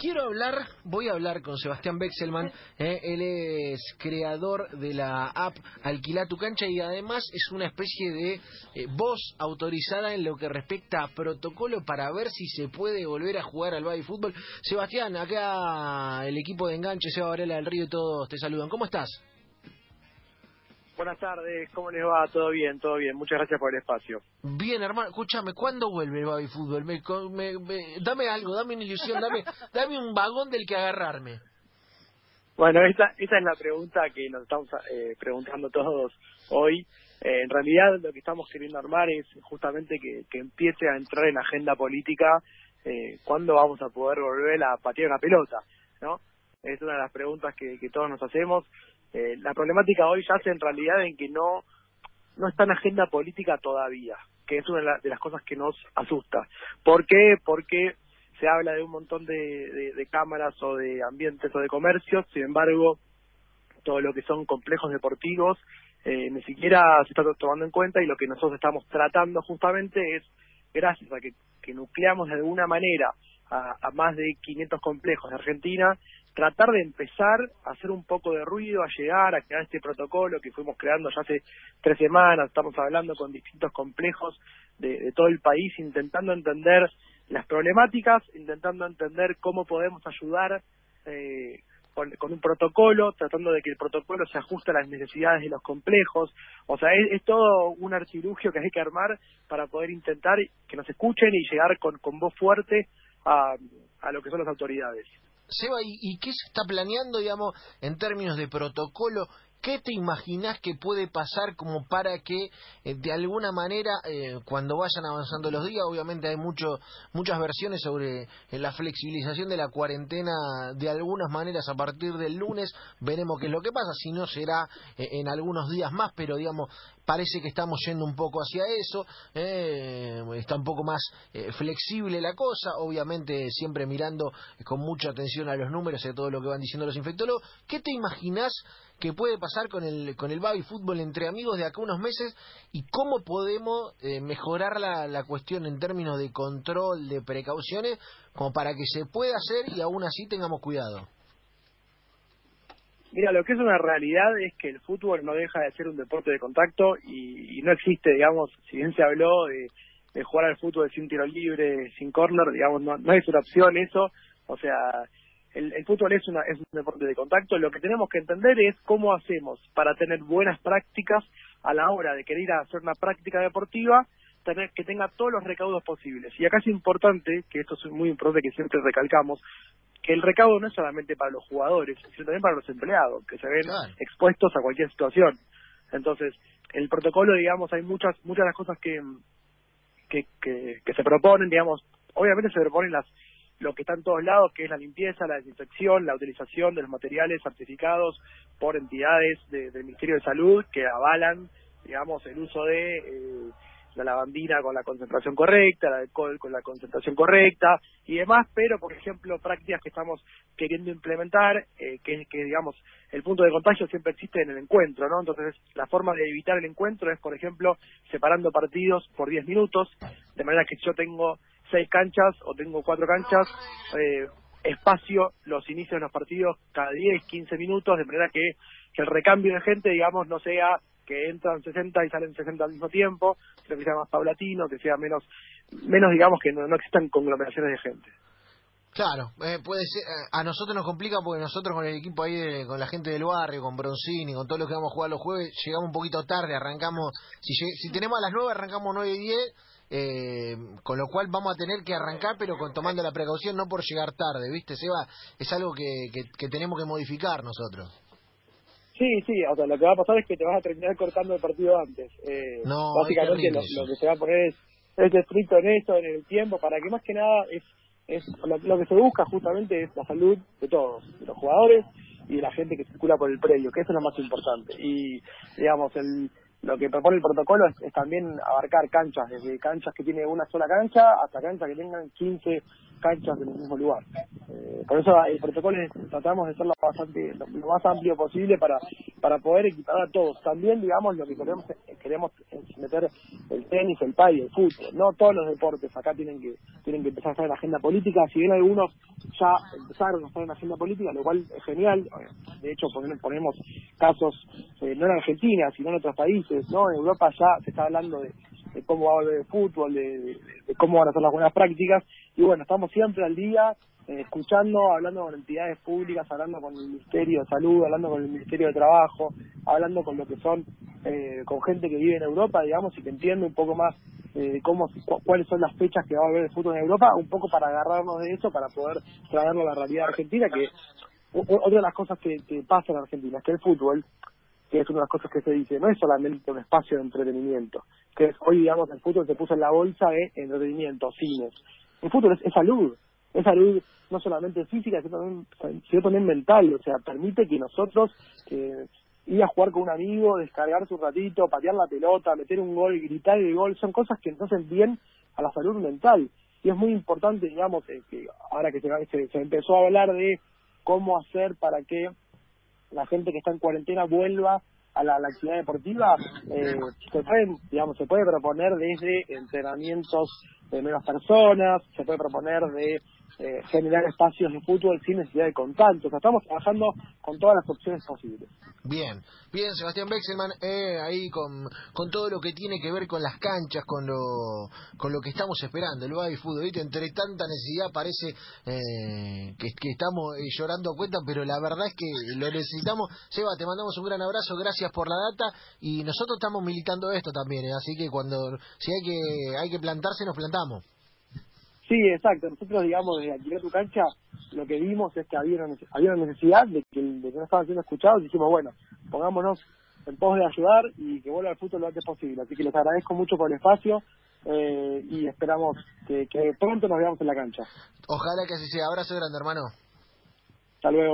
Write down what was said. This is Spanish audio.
quiero hablar, voy a hablar con Sebastián Bexelman, eh, él es creador de la app Alquila tu cancha y además es una especie de eh, voz autorizada en lo que respecta a protocolo para ver si se puede volver a jugar al baby fútbol. Sebastián, acá el equipo de enganche, Seba Varela del Río y todos te saludan. ¿Cómo estás? Buenas tardes, ¿cómo les va? ¿Todo bien? ¿Todo bien? Muchas gracias por el espacio. Bien, hermano, escúchame, ¿cuándo vuelve el baby fútbol? Me, dame algo, dame una ilusión, dame, dame un vagón del que agarrarme. Bueno, esa, esa es la pregunta que nos estamos eh, preguntando todos hoy. Eh, en realidad lo que estamos queriendo armar es justamente que, que empiece a entrar en la agenda política eh, cuándo vamos a poder volver a patear una pelota, ¿no? Es una de las preguntas que, que todos nos hacemos. Eh, la problemática hoy yace en realidad en que no, no está en agenda política todavía, que es una de, las cosas que nos asusta. ¿Por qué? Porque se habla de un montón de, de, cámaras o de ambientes o de comercios, sin embargo, todo lo que son complejos deportivos eh, ni siquiera se está tomando en cuenta y lo que nosotros estamos tratando justamente es, gracias a que, que nucleamos de alguna manera a, a más de 500 complejos de Argentina, tratar de empezar a hacer un poco de ruido, a llegar a crear este protocolo que fuimos creando ya hace tres semanas, estamos hablando con distintos complejos de, todo el país, intentando entender las problemáticas, intentando entender cómo podemos ayudar eh, con, un protocolo, tratando de que el protocolo se ajuste a las necesidades de los complejos. O sea, es, todo un artilugio que hay que armar para poder intentar que nos escuchen y llegar con, con voz fuerte a, a lo que son las autoridades. Seba, ¿y, qué se está planeando, digamos, en términos de protocolo? ¿Qué te imaginas que puede pasar como para que eh, de alguna manera eh, cuando vayan avanzando los días, obviamente hay mucho, muchas versiones sobre eh, la flexibilización de la cuarentena de algunas maneras a partir del lunes, veremos qué es lo que pasa, si no será en algunos días más, pero digamos, parece que estamos yendo un poco hacia eso, está un poco más flexible la cosa, obviamente siempre mirando con mucha atención a los números y a todo lo que van diciendo los infectólogos. ¿Qué te imaginas que puede pasar con el, con el baby fútbol entre amigos de acá unos meses y cómo podemos eh, mejorar la, la cuestión en términos de control, de precauciones, como para que se pueda hacer y aún así tengamos cuidado. Mira, lo que es una realidad es que el fútbol no deja de ser un deporte de contacto y, no existe, digamos, si bien se habló de, de, jugar al fútbol sin tiro libre, sin corner, digamos, no, no es una opción eso, o sea, el, el, fútbol es, una, es un deporte de contacto, lo que tenemos que entender es cómo hacemos para tener buenas prácticas a la hora de querer ir a hacer una práctica deportiva, tener que tenga todos los recaudos posibles. Y acá es importante, que esto es muy importante que siempre recalcamos, que el recaudo no es solamente para los jugadores, sino también para los empleados, que se ven expuestos a cualquier situación. Entonces, el protocolo, digamos, hay muchas muchas de las cosas que, que, que, que se proponen, digamos, obviamente se proponen las lo que está en todos lados, que es la limpieza, la desinfección, la utilización de los materiales certificados por entidades del Ministerio de Salud que avalan, digamos, el uso de eh, la lavandina con la concentración correcta, el alcohol con la concentración correcta y demás, pero, por ejemplo, prácticas que estamos queriendo implementar, eh, que, que, digamos, el punto de contagio siempre existe en el encuentro, ¿no? Entonces, la forma de evitar el encuentro es, por ejemplo, separando partidos por 10 minutos, de manera que yo tengo seis canchas o tengo cuatro canchas, eh, espacio los inicios de los partidos cada 10, 15 minutos, de manera que, que el recambio de gente, digamos, no sea que entran 60 y salen 60 al mismo tiempo, sino que sea más paulatino, que sea menos, menos digamos, que no, existan conglomeraciones de gente. Claro, eh, puede ser, eh, a nosotros nos complica porque nosotros con el equipo ahí, con la gente del barrio, con Bronzini, con todos los que vamos a jugar los jueves, llegamos un poquito tarde, arrancamos, si, si tenemos a las 9 arrancamos 9 y 10, eh, con lo cual vamos a tener que arrancar, pero con tomando la precaución, no por llegar tarde, ¿viste, Seba? Es algo que, que, tenemos que modificar nosotros. Sí, sí, o sea, lo que va a pasar es que te vas a terminar cortando el partido antes. Eh, no, básicamente lo, que se va a poner es, es estricto en esto, en el tiempo, para que más que nada es, es lo, que se busca justamente es la salud de todos, de los jugadores y de la gente que circula por el predio, que eso es lo más importante. Y, digamos, el, lo que propone el protocolo es, también abarcar canchas, desde canchas que tiene una sola cancha hasta canchas que tengan 15 canchas en el mismo lugar. Eh, por eso el protocolo es, tratamos de hacerlo bastante, lo, más amplio posible para, para poder equipar a todos. También, digamos, lo que queremos queremos meter el tenis, el pay, el fútbol. No todos los deportes acá tienen que tienen que empezar a estar en la agenda política. Si bien algunos ya empezaron a estar en la agenda política, lo cual es genial. De hecho, ponemos casos eh, no en Argentina, sino en otros países. no En Europa ya se está hablando de, cómo va a volver el fútbol, de, cómo van a ser las buenas prácticas. Y bueno, estamos siempre al día eh, escuchando, hablando con entidades públicas, hablando con el Ministerio de Salud, hablando con el Ministerio de Trabajo, hablando con lo que son, eh, con gente que vive en Europa, digamos, y que entiende un poco más eh, cómo, cuáles son las fechas que va a haber el fútbol en Europa, un poco para agarrarnos de eso, para poder traerlo a la realidad argentina, que otra de las cosas que, que pasa en Argentina es que el fútbol, que es una de las cosas que se dice, no es solamente un espacio de entretenimiento, que hoy, digamos, el fútbol se puso en la bolsa de entretenimiento, cines. El fútbol es salud, es salud no solamente física, sino también, sino también mental, o sea, permite que nosotros eh, ir a jugar con un amigo, descargarse un ratito, patear la pelota, meter un gol, gritar el gol, son cosas que nos hacen bien a la salud mental. Y es muy importante, digamos, eh, que ahora que se, empezó a hablar de cómo hacer para que la gente que está en cuarentena vuelva a la, actividad deportiva, eh, se puede, digamos, se puede proponer desde entrenamientos de menos personas, se puede proponer de eh, generar espacios de fútbol sin necesidad de contacto. O sea, estamos trabajando con todas las opciones posibles. Bien, bien, Sebastián Bexelman, eh, ahí con, con todo lo que tiene que ver con las canchas, con lo, con lo que estamos esperando, el baby fútbol, ¿viste? Entre tanta necesidad parece eh, que, que, estamos eh, llorando a cuenta, pero la verdad es que lo necesitamos. Seba, te mandamos un gran abrazo, gracias por la data y nosotros estamos militando esto también, ¿eh? así que cuando si hay que hay que plantarse, nos plantamos. Sí, exacto. Nosotros, digamos, desde alquilar tu cancha, lo que vimos es que había una, había necesidad de que, de que no estaban siendo escuchados y dijimos, bueno, pongámonos en pos de ayudar y que vuelva al fútbol lo antes posible. Así que les agradezco mucho por el espacio eh, y esperamos que, que pronto nos veamos en la cancha. Ojalá que así sea. Abrazo grande, hermano. Hasta luego.